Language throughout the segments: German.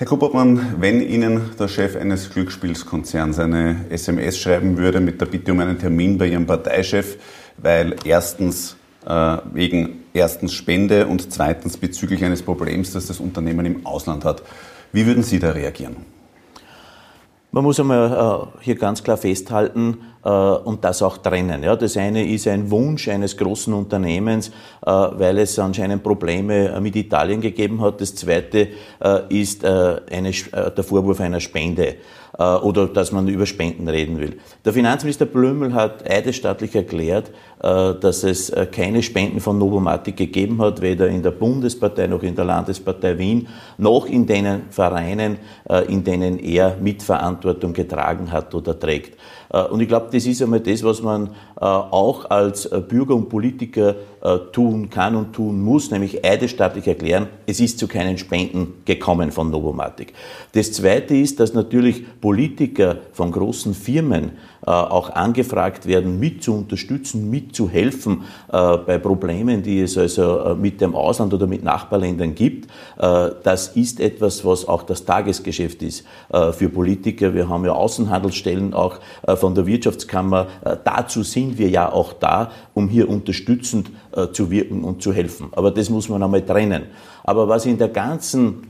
Herr Kuppermann, wenn Ihnen der Chef eines Glücksspielskonzerns eine SMS schreiben würde mit der Bitte um einen Termin bei Ihrem Parteichef, weil erstens äh, wegen erstens Spende und zweitens bezüglich eines Problems, das das Unternehmen im Ausland hat, wie würden Sie da reagieren? Man muss einmal äh, hier ganz klar festhalten und das auch trennen. Ja, das eine ist ein Wunsch eines großen Unternehmens, äh, weil es anscheinend Probleme mit Italien gegeben hat. Das zweite ist eine, der Vorwurf einer Spende oder dass man über Spenden reden will. Der Finanzminister Blümel hat eidesstattlich erklärt, dass es keine Spenden von Novomatic gegeben hat, weder in der Bundespartei noch in der Landespartei Wien, noch in den Vereinen, in denen er Mitverantwortung getragen hat oder trägt. Äh, und ich glaube, das ist einmal das, was man äh, auch als äh, Bürger und Politiker tun kann und tun muss, nämlich eidesstattlich erklären, es ist zu keinen Spenden gekommen von Novomatic. Das Zweite ist, dass natürlich Politiker von großen Firmen auch angefragt werden, mit zu unterstützen, mitzuhelfen bei Problemen, die es also mit dem Ausland oder mit Nachbarländern gibt. Das ist etwas, was auch das Tagesgeschäft ist für Politiker. Wir haben ja Außenhandelsstellen auch von der Wirtschaftskammer. Äh, dazu sind wir ja auch da, um hier unterstützend äh, zu wirken und zu helfen. Aber das muss man einmal trennen. Aber was in der ganzen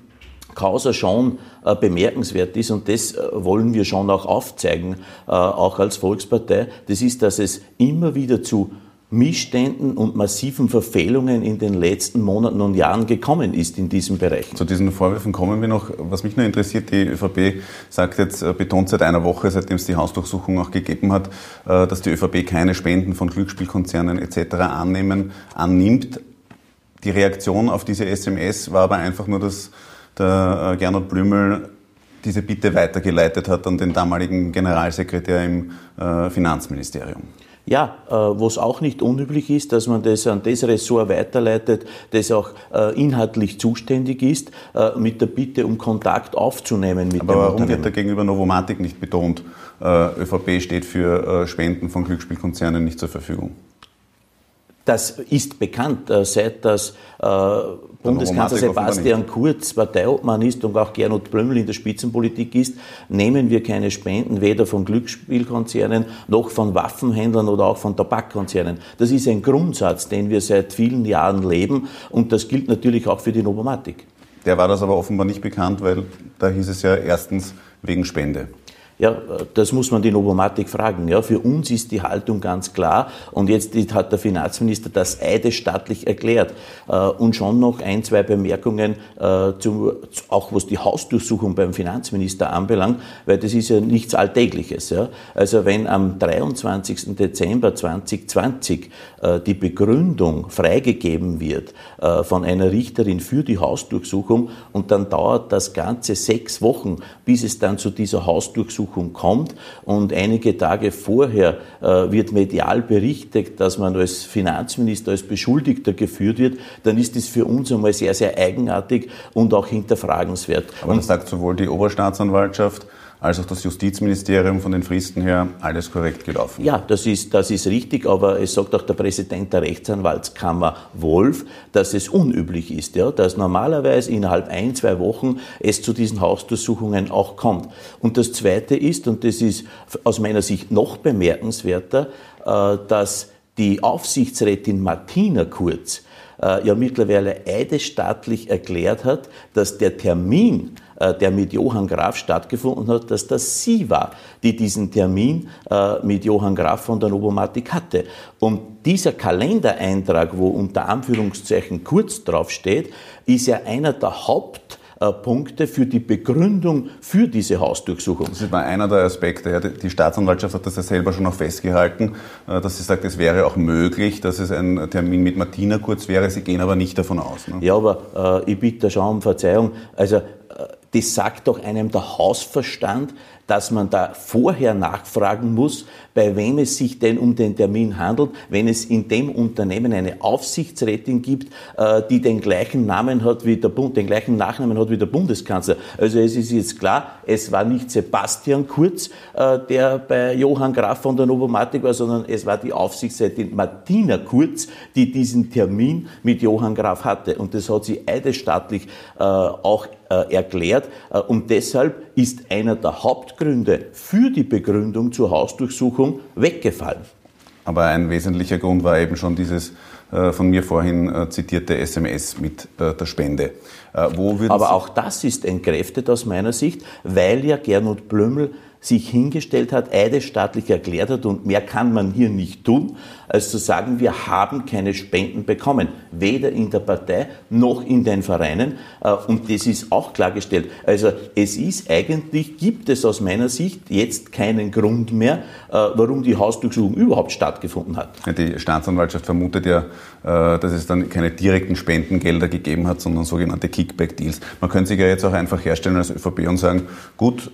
Causa schon äh, bemerkenswert ist, und das wollen wir schon auch aufzeigen, auch als Volkspartei, das ist, dass es immer wieder zu Missständen und massiven Verfehlungen in den letzten Monaten und Jahren gekommen ist in diesem Bereich. Zu diesen Vorwürfen kommen wir noch. Was mich nur interessiert, die ÖVP sagt jetzt, äh, betont seit einer Woche, seitdem es die Hausdurchsuchung auch gegeben hat, äh, dass die ÖVP keine Spenden von Glücksspielkonzernen etc. annehmen, annimmt. Die Reaktion auf diese SMS war aber einfach nur, dass der äh, Gernot Blümel diese Bitte weitergeleitet hat an den damaligen Generalsekretär im Finanzministerium. Ja, äh, wo es auch nicht unüblich ist, dass man das an das Ressort weiterleitet, das auch äh, inhaltlich zuständig ist, äh, mit der Bitte um Kontakt aufzunehmen mit Aber dem warum wird da gegenüber Novomatic nicht betont, ÖVP steht für Spenden von Glücksspielkonzernen nicht zur Verfügung? Das ist bekannt, seit das Bundeskanzler Sebastian Kurz Parteiobmann ist und auch Gernot Blömel in der Spitzenpolitik ist, nehmen wir keine Spenden weder von Glücksspielkonzernen noch von Waffenhändlern oder auch von Tabakkonzernen. Das ist ein Grundsatz, den wir seit vielen Jahren leben und das gilt natürlich auch für die Novomatic. Der war das aber offenbar nicht bekannt, weil da hieß es ja erstens wegen Spende. Ja, das muss man die Novomatic fragen. Ja, für uns ist die Haltung ganz klar und jetzt hat der Finanzminister das eidesstattlich erklärt. Äh, und schon noch ein, zwei Bemerkungen, äh, zu, auch was die Hausdurchsuchung beim Finanzminister anbelangt, weil das ist ja nichts Alltägliches. Also wenn am 23. Dezember 2020 äh, die Begründung freigegeben wird von einer Richterin für die Hausdurchsuchung und dann dauert das Ganze sechs Wochen, bis es dann zu dieser Hausdurchsuchung Untersuchung kommt und einige Tage vorher äh, wird medial berichtet, dass man als Finanzminister, als Beschuldigter geführt wird, dann ist das für uns einmal sehr, sehr eigenartig und auch hinterfragenswert. Aber das sagt sowohl die Oberstaatsanwaltschaft als auch das Justizministerium von den Fristen her alles korrekt gelaufen. Ja, das ist, das ist richtig, aber es sagt auch der Präsident der Rechtsanwaltskammer Wolf, dass es unüblich ist, ja, dass normalerweise innerhalb ein, zwei Wochen es zu diesen Hausdurchsuchungen auch kommt. Und das Zweite ist, und das ist aus meiner Sicht noch bemerkenswerter, äh, dass die Aufsichtsrätin Martina Kurz äh, ja mittlerweile eidesstattlich erklärt hat, dass der Termin äh, der mit Johann Graf stattgefunden hat, dass das sie war, die diesen Termin äh, mit Johann Graf von der Novomatic hatte. Und dieser Kalendereintrag, wo unter Anführungszeichen kurz draufsteht, ist ja einer der Haupt Punkte für die Begründung für diese Hausdurchsuchung. Das ist mal einer der Aspekte. Die Staatsanwaltschaft hat das ja selber schon noch festgehalten, äh, dass sie sagt, es wäre auch möglich, dass es ein Termin mit Martina Kurz wäre. Sie gehen aber nicht davon aus. Ne? Ja, aber äh, ich bitte schon um Verzeihung. Also das sagt doch einem der Hausverstand, dass man da vorher nachfragen muss, bei wem es sich denn um den Termin handelt, wenn es in dem Unternehmen eine Aufsichtsrätin gibt, äh, die den gleichen Namen hat wie der Bund, den gleichen Nachnamen hat wie der Bundeskanzler. Also es ist jetzt klar, es war nicht Sebastian Kurz, äh, der bei Johann Graf von der Novomatic war, sondern es war die Aufsichtsrätin Martina Kurz, die diesen Termin mit Johann Graf hatte. Und das hat sie eidesstattlich äh, auch erklärt. Und deshalb ist einer der Hauptgründe für die Begründung zur Hausdurchsuchung weggefallen. Aber ein wesentlicher Grund war eben schon dieses äh, von mir vorhin äh, zitierte SMS mit äh, der Spende. Aber auch das ist entkräftet aus meiner Sicht, weil ja Gernot Blümel sich hingestellt hat, eidesstaatlich erklärt hat und mehr kann man hier nicht tun, als zu sagen, wir haben keine Spenden bekommen, weder in der Partei noch in den Vereinen äh, und das ist auch klargestellt. Also es ist eigentlich, gibt es aus meiner Sicht jetzt keinen Grund mehr, äh, warum die Hausdurchsuchung überhaupt stattgefunden hat. Die Staatsanwaltschaft vermutet ja, äh, dass es dann keine direkten Spendengelder gegeben hat, sondern sogenannte Kickback-Deals. Man könnte sich ja jetzt auch einfach herstellen als ÖVP und sagen, gut,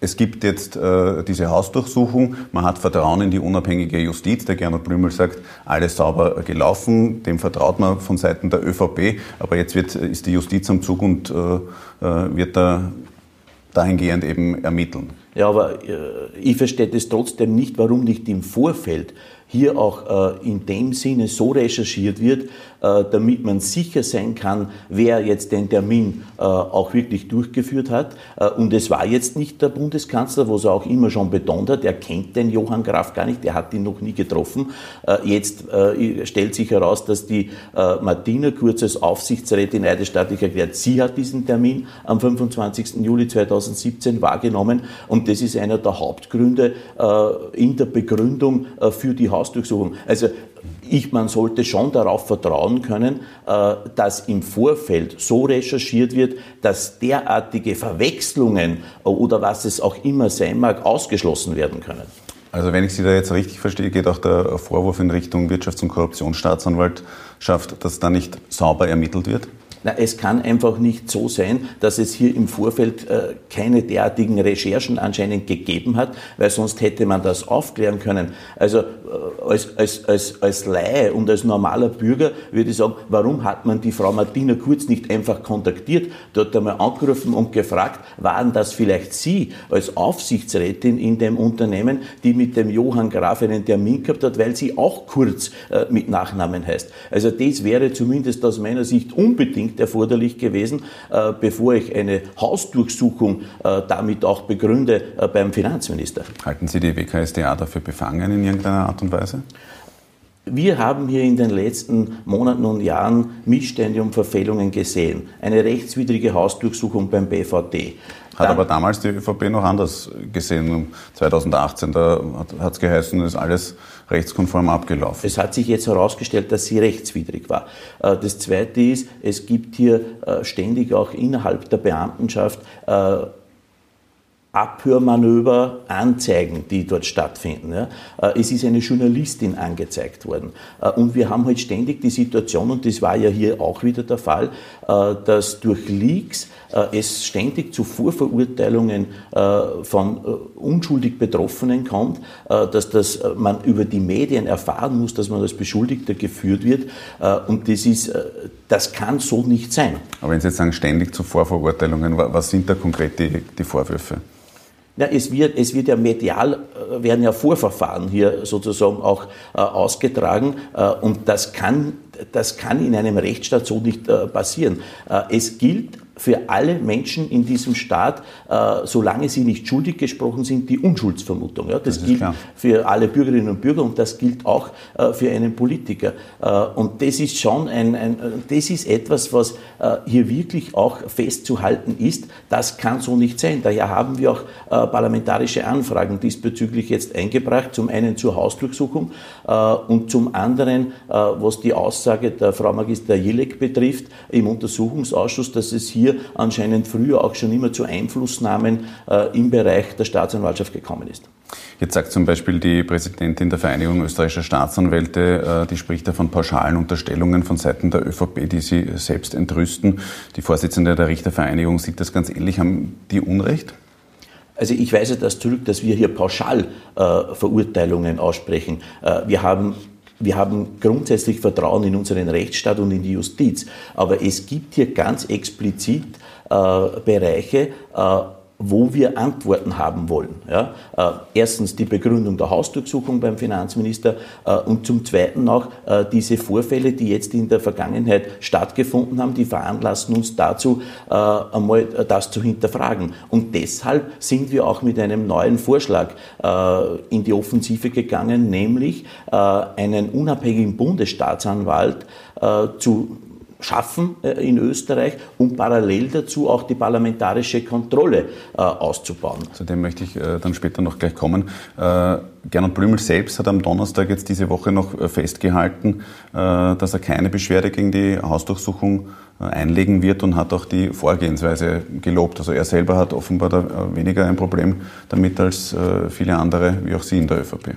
es gibt jetzt äh, diese Hausdurchsuchung, man hat Vertrauen in die unabhängige Justiz. Der Gernot Blümel sagt, alles sauber gelaufen, dem vertraut man von Seiten der ÖVP, aber jetzt wird, ist die Justiz am Zug und äh, äh, wird da dahingehend eben ermitteln. Ja, aber äh, ich verstehe das trotzdem nicht, warum nicht im Vorfeld hier auch äh, in dem Sinne so recherchiert wird, äh, damit man sicher sein kann, wer jetzt den Termin äh, auch wirklich durchgeführt hat. Äh, und es war jetzt nicht der Bundeskanzler, was er auch immer schon betont hat, er kennt den Johann Graf gar nicht, er hat ihn noch nie getroffen. Jetzt stellt sich heraus, dass die Martina Kurz als Aufsichtsrätin eidesstaatlich erklärt, sie hat diesen Termin am 25. Juli 2017 wahrgenommen und das ist einer der Hauptgründe in der Begründung für die Hausdurchsuchung. Also ich, man sollte schon darauf vertrauen können, äh, dass im Vorfeld so recherchiert wird, dass derartige Verwechslungen oder was es auch immer sein mag, ausgeschlossen werden können. Also wenn ich Sie da jetzt richtig verstehe, geht auch der Vorwurf in Richtung Wirtschafts- und Korruptionsstaatsanwaltschaft, dass da nicht sauber ermittelt wird? Na, es kann einfach nicht so sein, dass es hier im Vorfeld äh, keine derartigen Recherchen anscheinend gegeben hat, weil sonst hätte man das aufklären können. Also äh, als, als, als, als Laie und als normaler Bürger würde ich sagen, warum hat man die Frau Martina Kurz nicht einfach kontaktiert, dort einmal angerufen und gefragt, waren das vielleicht Sie als Aufsichtsrätin in dem Unternehmen, die mit dem Johann Graf einen Termin gehabt hat, weil sie auch Kurz äh, mit Nachnamen heißt. Also das wäre zumindest aus meiner Sicht unbedingt zwingend erforderlich gewesen, äh, bevor ich eine Hausdurchsuchung äh, damit auch begründe äh, beim Finanzminister. Halten Sie die WKSDA dafür befangen in irgendeiner Art und Weise? Wir haben hier in den letzten Monaten und Jahren Missstände und Verfehlungen gesehen. Eine rechtswidrige Hausdurchsuchung beim BVD. Hat Dann, aber damals die ÖVP noch anders gesehen. 2018, da hat es geheißen, ist alles rechtskonform abgelaufen. Es hat sich jetzt herausgestellt, dass sie rechtswidrig war. Äh, das Zweite ist, es gibt hier äh, ständig auch innerhalb der Beamtenschaft äh, Abhörmanöver, Anzeigen, die dort stattfinden. Es ist eine Journalistin angezeigt worden. Und wir haben halt ständig die Situation, und das war ja hier auch wieder der Fall, dass durch Leaks es ständig zu Vorverurteilungen von unschuldig Betroffenen kommt, dass das, man über die Medien erfahren muss, dass man als Beschuldigter geführt wird. Und das ist, das kann so nicht sein. Aber wenn Sie jetzt sagen, ständig zu Vorverurteilungen, was sind da konkret die, die Vorwürfe? Ja, es, wird, es wird ja medial, äh, werden ja Vorverfahren hier sozusagen auch äh, ausgetragen äh, und das kann, das kann in einem Rechtsstaat so nicht äh, passieren. Äh, es gilt für alle Menschen in diesem Staat, äh, solange sie nicht schuldig gesprochen sind, die Unschuldsvermutung. Ja, das, das gilt klar. für alle Bürgerinnen und Bürger und das gilt auch äh, für einen Politiker. Äh, und das ist schon ein, ein, das ist etwas, was äh, hier wirklich auch festzuhalten ist. Das kann so nicht sein. Daher haben wir auch äh, parlamentarische Anfragen diesbezüglich jetzt eingebracht. Zum einen zur Hausdurchsuchung äh, und zum anderen, was die Aussage der Frau Magister Jilek betrifft, im Untersuchungsausschuss, dass es hier hier anscheinend früher auch schon immer zu Einflussnahmen äh, im Bereich der Staatsanwaltschaft gekommen ist. Jetzt sagt zum Beispiel die Präsidentin der Vereinigung österreichischer Staatsanwälte, äh, die spricht ja von pauschalen Unterstellungen von Seiten der ÖVP, die sie selbst entrüsten. Die Vorsitzende der Richtervereinigung sieht das ganz ähnlich. Haben die Unrecht? Also ich weise das zurück, dass wir hier pauschal äh, Verurteilungen aussprechen. Äh, wir haben wir haben grundsätzlich Vertrauen in unseren Rechtsstaat und in die Justiz. Aber es gibt hier ganz explizit äh, Bereiche, äh, wo wir Antworten haben wollen. Ja? Äh, erstens die Begründung der Hausdurchsuchung beim Finanzminister äh, und zum Zweiten auch äh, diese Vorfälle, die jetzt in der Vergangenheit stattgefunden haben, die veranlassen uns dazu, einmal das zu hinterfragen. Und deshalb sind wir auch mit einem neuen Vorschlag in die Offensive gegangen, nämlich einen unabhängigen Bundesstaatsanwalt zu schaffen äh, in Österreich und parallel dazu auch die parlamentarische Kontrolle äh, auszubauen. Zu dem möchte ich äh, dann später noch gleich kommen. Gernot Blümel selbst hat am Donnerstag jetzt diese Woche noch festgehalten, dass er keine Beschwerde gegen die Hausdurchsuchung einlegen wird und hat auch die Vorgehensweise gelobt. Also er selber hat offenbar weniger ein Problem damit als viele andere, wie auch Sie in der ÖVP.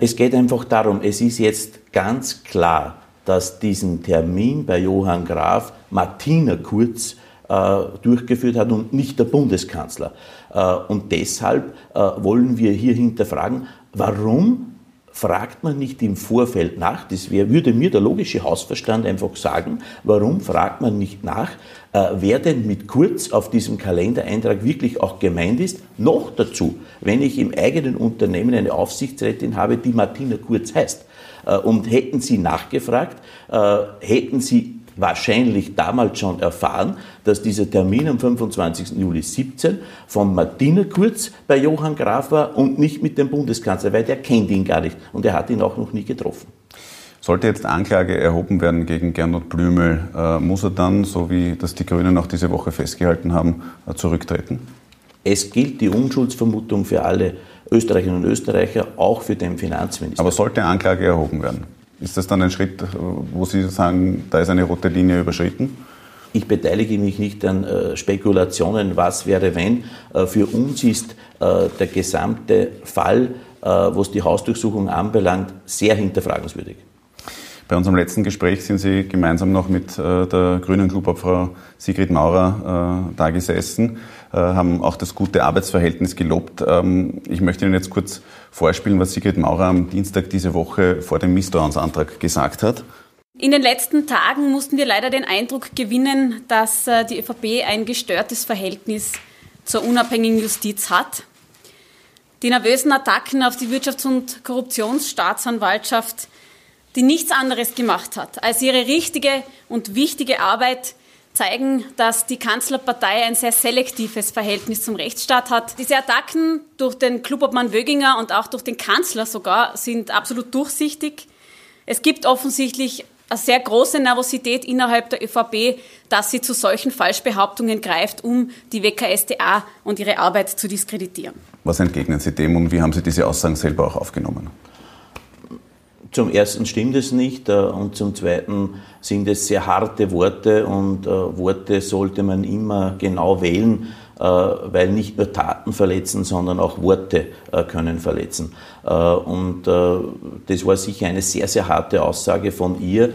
Es geht einfach darum, es ist jetzt ganz klar, dass diesen Termin bei Johann Graf Martina Kurz äh, durchgeführt hat und nicht der Bundeskanzler. Äh, und deshalb äh, wollen wir hier hinterfragen, warum fragt man nicht im Vorfeld nach, das wär, würde mir der logische Hausverstand einfach sagen, warum fragt man nicht nach, äh, wer denn mit Kurz auf diesem Kalendereintrag wirklich auch gemeint ist. Noch dazu, wenn ich im eigenen Unternehmen eine Aufsichtsrätin habe, die Martina Kurz heißt. Äh, und hätten Sie nachgefragt, äh, hätten Sie wahrscheinlich damals schon erfahren, dass dieser Termin am 25. Juli 17 von Martina Kurz bei Johann Graf war und nicht mit dem Bundeskanzler, weil der kennt ihn gar nicht und er hat ihn auch noch nie getroffen. Sollte jetzt Anklage erhoben werden gegen Gernot Blümel, äh, muss er dann, so wie das die Grünen auch diese Woche festgehalten haben, zurücktreten? Es gilt die Unschuldsvermutung für alle Österreicherinnen und Österreicher, auch für den Finanzminister. Aber sollte Anklage erhoben werden? Ist das dann ein Schritt, wo Sie sagen, da ist eine rote Linie überschritten? Ich beteilige mich nicht an äh, Spekulationen, was wäre, wenn. Äh, für uns ist äh, der gesamte Fall, was die Hausdurchsuchung anbelangt, sehr hinterfragenswürdig. Bei unserem letzten Gespräch sind Sie gemeinsam noch mit der Grünen Clubobfrau Sigrid Maurer da gesessen, haben auch das gute Arbeitsverhältnis gelobt. Ähm, ich möchte Ihnen jetzt kurz vorspielen, was Sigrid Maurer am Dienstag diese Woche vor dem Misstrauensantrag gesagt hat. In den letzten Tagen mussten wir leider den Eindruck gewinnen, dass die ÖVP ein gestörtes Verhältnis zur unabhängigen Justiz hat. Die nervösen Attacken auf die Wirtschafts- und Korruptionsstaatsanwaltschaft die nichts anderes gemacht hat, als ihre richtige und wichtige Arbeit zeigen, dass die Kanzlerpartei ein sehr selektives Verhältnis zum Rechtsstaat hat. Diese Attacken durch den Klubobmann Wöginger und auch durch den Kanzler sogar sind absolut durchsichtig. Es gibt offensichtlich eine sehr große Nervosität innerhalb der ÖVP, dass sie zu solchen Falschbehauptungen greift, um die WKSDA und ihre Arbeit zu diskreditieren. Was entgegnen Sie dem und wie haben Sie diese Aussagen selber auch aufgenommen? Zum ersten stimmt es nicht äh, und zum zweiten sind es sehr harte Worte und äh, Worte sollte man immer genau wählen, äh, weil nicht nur Taten verletzen, sondern auch Worte können verletzen. Und das war sicher eine sehr, sehr harte Aussage von ihr.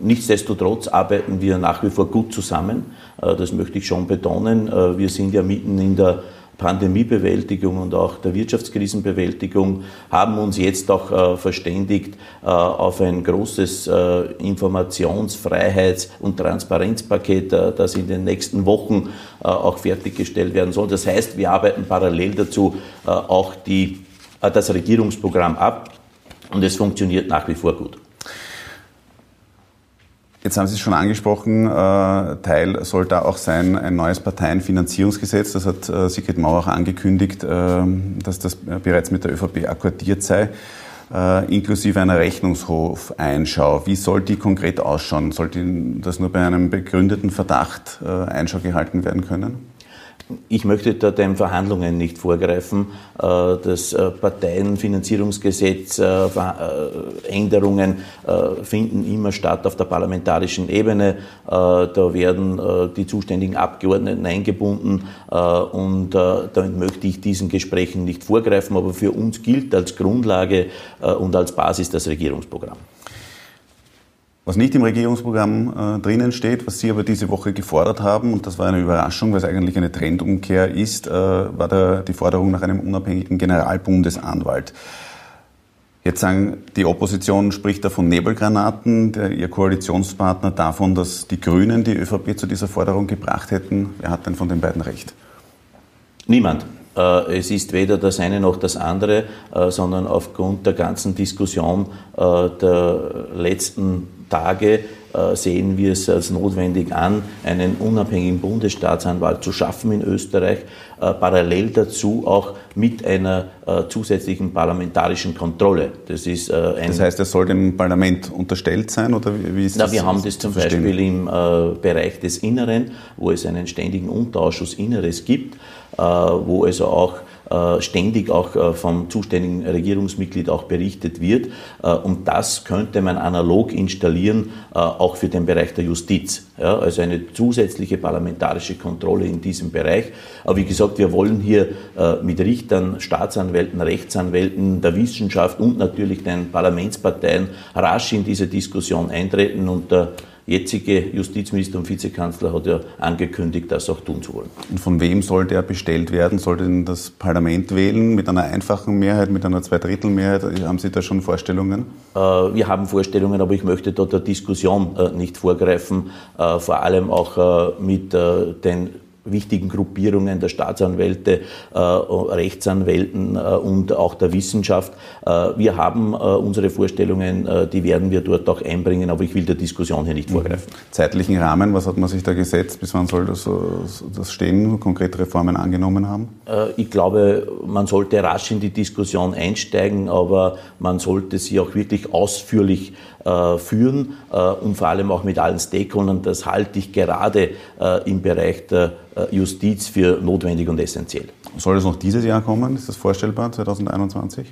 Nichtsdestotrotz arbeiten wir nach wie vor gut zusammen. Das möchte ich schon betonen. Wir sind ja mitten in der Pandemiebewältigung und auch der Wirtschaftskrisenbewältigung haben uns jetzt auch äh, verständigt äh, auf ein großes äh, Informationsfreiheits- und Transparenzpaket, das in den nächsten Wochen auch fertiggestellt werden soll. Das heißt, wir arbeiten parallel dazu auch die, das Regierungsprogramm ab und es funktioniert nach wie vor gut. Jetzt haben Sie es schon angesprochen, äh, Teil soll da auch sein ein neues Parteienfinanzierungsgesetz. Das hat äh, Sigrid Mauer auch angekündigt, äh, dass das bereits mit der ÖVP akkordiert sei, inklusive einer Rechnungshofeinschau. Wie soll die konkret ausschauen? Sollte das nur bei einem begründeten Verdacht Einschau gehalten werden können? Ich möchte da den Verhandlungen nicht vorgreifen. Äh, das äh, Parteienfinanzierungsgesetz, äh, Änderungen finden immer statt auf der parlamentarischen Ebene. Da werden die zuständigen Abgeordneten eingebunden und damit möchte ich diesen Gesprächen nicht vorgreifen. Aber für uns gilt als Grundlage und als Basis das Regierungsprogramm. Was nicht im Regierungsprogramm äh, drinnen steht, was Sie aber diese Woche gefordert haben, und das war eine Überraschung, weil es eigentlich eine Trendumkehr ist, äh, war der, die Forderung nach einem unabhängigen Generalbundesanwalt. Jetzt sagen, die Opposition spricht da von Nebelgranaten, der, Ihr Koalitionspartner davon, dass die Grünen die ÖVP zu dieser Forderung gebracht hätten. Wer hat denn von den beiden recht? Niemand. Äh, es ist weder das eine noch das andere, äh, sondern aufgrund der ganzen Diskussion äh, der letzten Tage sehen wir es als notwendig an, einen unabhängigen Bundesstaatsanwalt zu schaffen in Österreich, parallel dazu auch mit einer zusätzlichen parlamentarischen Kontrolle. Das, ist, das heißt, er soll dem Parlament unterstellt sein oder wie ist Na, das? Wir haben das zum Beispiel im Bereich des Inneren, wo es einen ständigen Unterausschuss Inneres gibt äh, wo also auch äh, ständig auch äh, vom zuständigen Regierungsmitglied auch berichtet wird. Und das könnte man analog installieren, auch für den Bereich der Justiz. also eine zusätzliche parlamentarische Kontrolle in diesem Bereich. Aber wie gesagt, wir wollen hier mit Richtern, Staatsanwälten, Rechtsanwälten, der Wissenschaft und natürlich den Parlamentsparteien rasch in diese Diskussion eintreten und jetzige Justizminister und Vizekanzler hat ja angekündigt, das auch tun zu wollen. Und von wem soll der bestellt werden? Soll denn das Parlament wählen? Mit einer einfachen Mehrheit, mit einer Zweidrittelmehrheit? Haben Sie da schon Vorstellungen? Äh, wir haben Vorstellungen, aber ich möchte dort der Diskussion äh, nicht vorgreifen, äh, vor allem auch mit den wichtigen Gruppierungen der Staatsanwälte, äh, Rechtsanwälten äh, und auch der Wissenschaft. Äh, wir haben unsere Vorstellungen, die werden wir dort auch einbringen, aber ich will der Diskussion hier nicht mhm. vorgreifen. Zeitlichen Rahmen, was hat man sich da gesetzt? Bis wann soll das, das stehen, konkrete Reformen angenommen haben? Ich glaube, man sollte rasch in die Diskussion einsteigen, aber man sollte sie auch wirklich ausführlich führen und vor allem auch mit allen Stakeholdern. Das halte ich gerade im Bereich der äh, Justiz für notwendig und essentiell. Soll es noch dieses Jahr kommen? Ist das vorstellbar, 2021?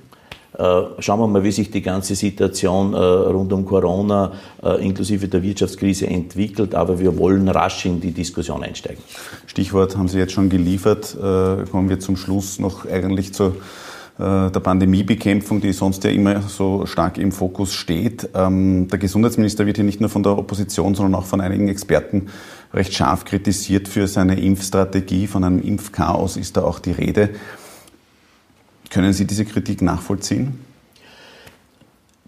Äh, schauen wir mal, wie sich die ganze Situation äh, rund um Corona inklusive der Wirtschaftskrise entwickelt, aber wir wollen rasch in die Diskussion einsteigen. Stichwort haben Sie jetzt schon geliefert. Kommen wir zum Schluss noch eigentlich zur der Pandemiebekämpfung, die sonst ja immer so stark im Fokus steht. Ähm, der Gesundheitsminister wird hier nicht nur von der Opposition, sondern auch von einigen Experten recht scharf kritisiert für seine Impfstrategie. Von einem Impfchaos ist da auch die Rede. Können Sie diese Kritik nachvollziehen?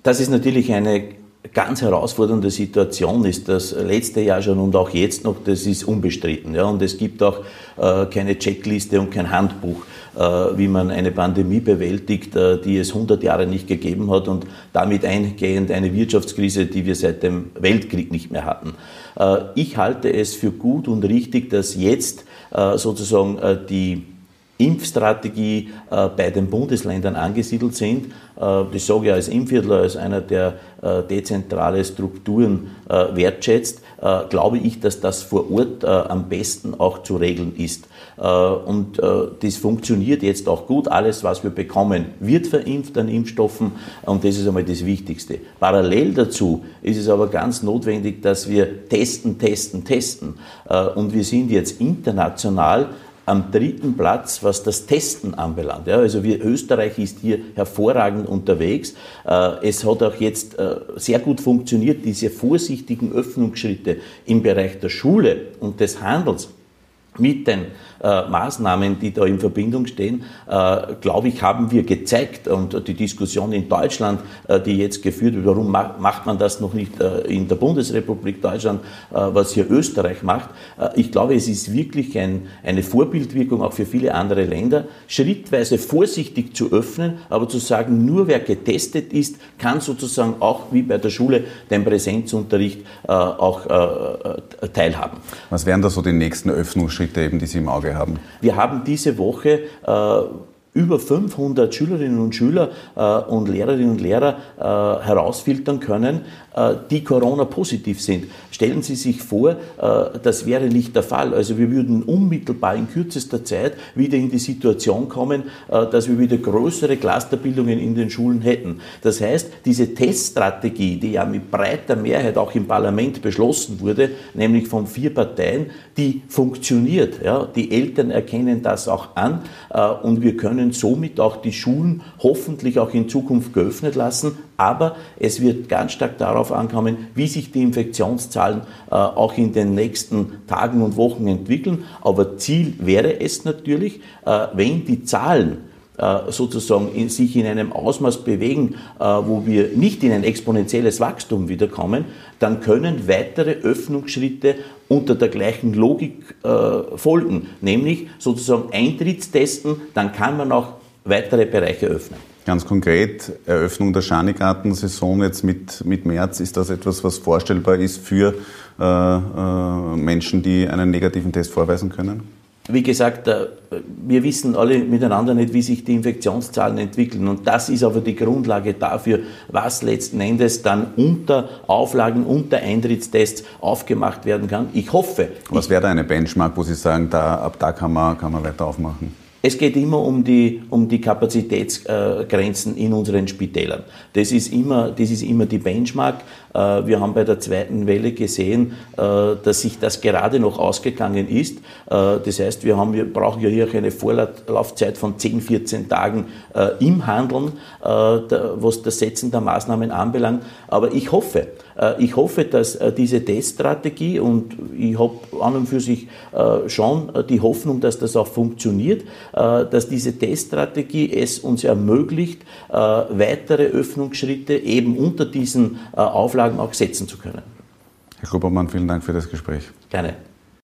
Das ist natürlich eine ganz herausfordernde Situation ist das letzte Jahr schon und auch jetzt noch, das ist unbestritten. Ja, und es gibt auch äh, keine Checkliste und kein Handbuch, wie man eine Pandemie bewältigt, äh, die es 100 Jahre nicht gegeben hat und damit eingehend eine Wirtschaftskrise, die wir seit dem Weltkrieg nicht mehr hatten. Äh, ich halte es für gut und richtig, dass jetzt äh, sozusagen äh, die Impfstrategie bei den Bundesländern angesiedelt sind. Das sage ich als Impfviertler, als einer, der dezentrale Strukturen wertschätzt, glaube ich, dass das vor Ort am besten auch zu regeln ist. Äh, und äh, das funktioniert jetzt auch gut. Alles, was wir bekommen, wird verimpft an Impfstoffen und das ist einmal das Wichtigste. Parallel dazu ist es aber ganz notwendig, dass wir testen, testen, testen. Äh, und wir sind jetzt international am dritten Platz, was das Testen anbelangt. Ja, also wir, Österreich ist hier hervorragend unterwegs. Es hat auch jetzt sehr gut funktioniert, diese vorsichtigen Öffnungsschritte im Bereich der Schule und des Handels mit den äh, Maßnahmen, die da in Verbindung stehen, äh, glaube ich, haben wir gezeigt und die Diskussion in Deutschland, äh, die jetzt geführt wird, warum ma macht man das noch nicht in der Bundesrepublik Deutschland, was hier Österreich macht. Ich glaube, es ist wirklich ein, eine Vorbildwirkung auch für viele andere Länder, schrittweise vorsichtig zu öffnen, aber zu sagen, nur wer getestet ist, kann sozusagen auch wie bei der Schule den Präsenzunterricht auch teilhaben. Was wären da so die nächsten Öffnungsschritte eben, die Sie im Auge Frage haben? Wir haben diese Woche äh, über 500 Schülerinnen und Schüler äh, und Lehrerinnen und Lehrer äh, herausfiltern können, äh, die Corona-positiv sind. Stellen Sie sich vor, äh, das wäre nicht der Fall. Also wir würden unmittelbar in kürzester Zeit wieder in die Situation kommen, äh, dass wir wieder größere Clusterbildungen in den Schulen hätten. Das heißt, diese Teststrategie, die ja mit breiter Mehrheit auch im Parlament beschlossen wurde, nämlich von vier Parteien, die funktioniert. Ja? Die Eltern erkennen das auch an und wir können somit auch die Schulen hoffentlich auch in Zukunft geöffnet lassen. Aber es wird ganz stark darauf ankommen, wie sich die Infektionszahlen äh, auch in den nächsten Tagen und Wochen entwickeln. Aber Ziel wäre es natürlich, äh, wenn die Zahlen sozusagen in, sich in einem Ausmaß bewegen, äh, wo wir nicht in ein exponentielles Wachstum wiederkommen, dann können weitere Öffnungsschritte unter der gleichen Logik äh, folgen, nämlich sozusagen Eintrittstesten, dann kann man auch weitere Bereiche öffnen. Ganz konkret, Eröffnung der Schanigartensaison jetzt mit, mit März, ist das etwas, was vorstellbar ist für äh, äh, Menschen, die einen negativen Test vorweisen können? Wie gesagt, äh, wir wissen alle miteinander nicht, wie sich die Infektionszahlen entwickeln. Und das ist aber die Grundlage dafür, was letzten Endes dann unter Auflagen, unter Eintrittstests aufgemacht werden kann. Ich hoffe. Was wäre da eine Benchmark, wo Sie sagen, da, ab da kann man, kann man weiter aufmachen? Es geht immer um die, um die Kapazitätsgrenzen in unseren Spitälern. Das ist immer, das ist immer die Benchmark. Äh, wir haben bei der zweiten Welle gesehen, äh, dass sich das gerade noch ausgegangen ist. Äh, das heißt, wir, haben, wir brauchen ja hier eine Vorlaufzeit von 10, 14 Tagen im Handeln, was das Setzen der Maßnahmen anbelangt. Aber ich hoffe, ich hoffe, dass diese Teststrategie und ich habe an und für sich schon die Hoffnung, dass das auch funktioniert, dass diese Teststrategie es uns ermöglicht, weitere Öffnungsschritte eben unter diesen Auflagen auch setzen zu können. Herr Grubermann, vielen Dank für das Gespräch. Gerne.